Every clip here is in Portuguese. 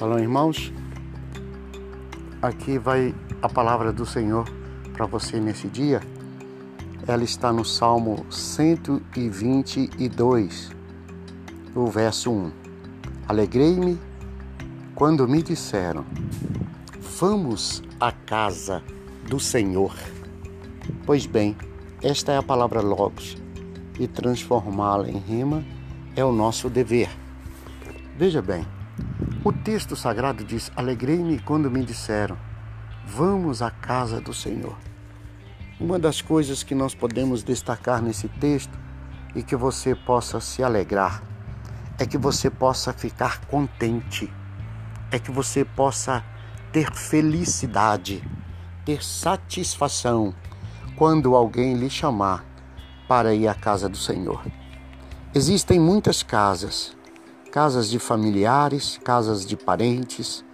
Shalom, irmãos. Aqui vai a palavra do Senhor para você nesse dia. Ela está no Salmo 122, o verso 1. Alegrei-me quando me disseram: Vamos à casa do Senhor. Pois bem, esta é a palavra Logos e transformá-la em rima é o nosso dever. Veja bem, o texto sagrado diz: Alegrei-me quando me disseram, vamos à casa do Senhor. Uma das coisas que nós podemos destacar nesse texto e que você possa se alegrar é que você possa ficar contente, é que você possa ter felicidade, ter satisfação quando alguém lhe chamar para ir à casa do Senhor. Existem muitas casas, casas de familiares, casas de parentes,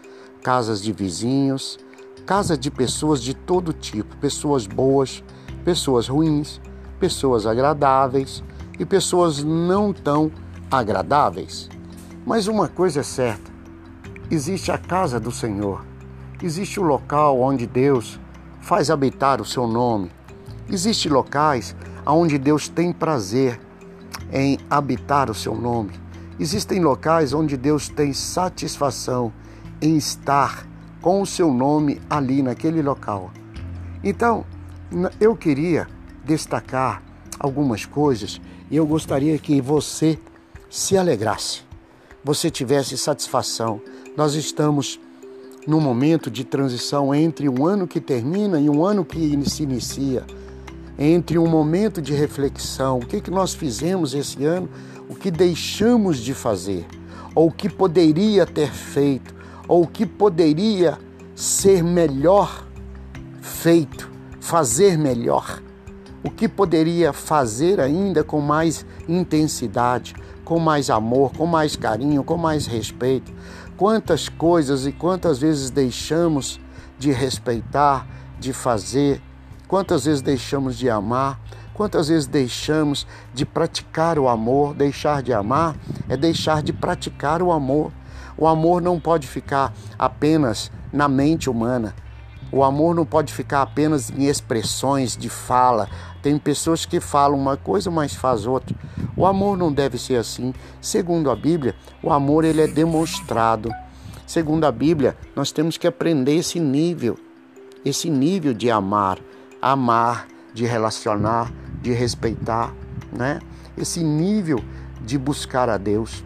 casas de vizinhos, casa de pessoas de todo tipo, pessoas boas, pessoas ruins, pessoas agradáveis e pessoas não tão agradáveis. Mas uma coisa é certa: existe a casa do Senhor, existe o local onde Deus faz habitar o seu nome, existe locais onde Deus tem prazer em habitar o seu nome. Existem locais onde Deus tem satisfação em estar com o seu nome ali naquele local. Então, eu queria destacar algumas coisas e eu gostaria que você se alegrasse, você tivesse satisfação. Nós estamos num momento de transição entre um ano que termina e um ano que se inicia, entre um momento de reflexão, o que, que nós fizemos esse ano o que deixamos de fazer, ou o que poderia ter feito, ou o que poderia ser melhor feito, fazer melhor, o que poderia fazer ainda com mais intensidade, com mais amor, com mais carinho, com mais respeito. Quantas coisas e quantas vezes deixamos de respeitar, de fazer, quantas vezes deixamos de amar, Quantas vezes deixamos de praticar o amor? Deixar de amar é deixar de praticar o amor. O amor não pode ficar apenas na mente humana. O amor não pode ficar apenas em expressões de fala. Tem pessoas que falam uma coisa, mas faz outra. O amor não deve ser assim. Segundo a Bíblia, o amor ele é demonstrado. Segundo a Bíblia, nós temos que aprender esse nível, esse nível de amar, amar, de relacionar, de respeitar, né? Esse nível de buscar a Deus.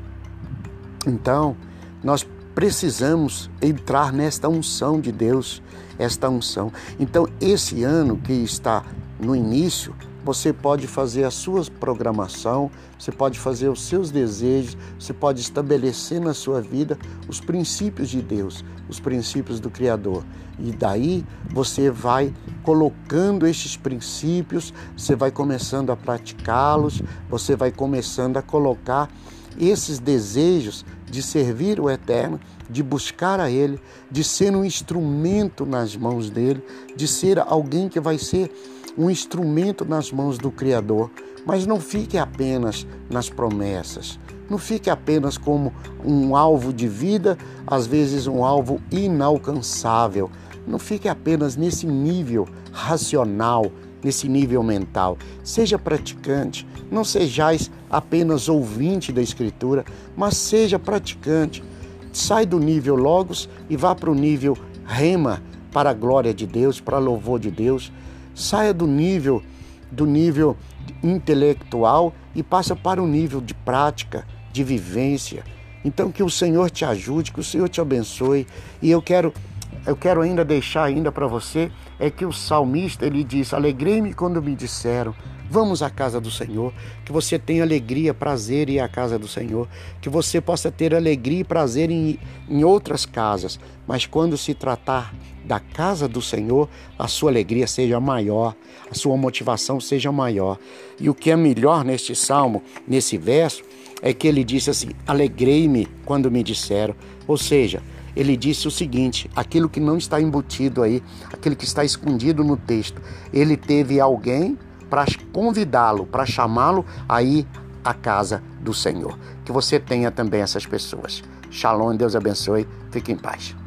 Então, nós precisamos entrar nesta unção de Deus, esta unção. Então, esse ano que está no início, você pode fazer a sua programação, você pode fazer os seus desejos, você pode estabelecer na sua vida os princípios de Deus, os princípios do Criador. E daí você vai colocando estes princípios, você vai começando a praticá-los, você vai começando a colocar esses desejos de servir o Eterno, de buscar a Ele, de ser um instrumento nas mãos dele, de ser alguém que vai ser um instrumento nas mãos do Criador. Mas não fique apenas nas promessas, não fique apenas como um alvo de vida, às vezes um alvo inalcançável. Não fique apenas nesse nível racional, nesse nível mental. Seja praticante, não sejais apenas ouvinte da Escritura, mas seja praticante. Sai do nível Logos e vá para o nível Rema, para a glória de Deus, para louvor de Deus. Saia do nível do nível intelectual e passa para o nível de prática, de vivência. Então que o Senhor te ajude, que o Senhor te abençoe. E eu quero eu quero ainda deixar ainda para você é que o salmista ele diz: "Alegrei-me quando me disseram: Vamos à casa do Senhor, que você tenha alegria, prazer em ir à casa do Senhor, que você possa ter alegria e prazer em, em outras casas, mas quando se tratar da casa do Senhor, a sua alegria seja maior, a sua motivação seja maior. E o que é melhor neste salmo, nesse verso, é que ele disse assim: Alegrei-me quando me disseram, ou seja, ele disse o seguinte: aquilo que não está embutido aí, aquilo que está escondido no texto, ele teve alguém para convidá-lo, para chamá-lo aí a casa do Senhor. Que você tenha também essas pessoas. Shalom, Deus abençoe. Fique em paz.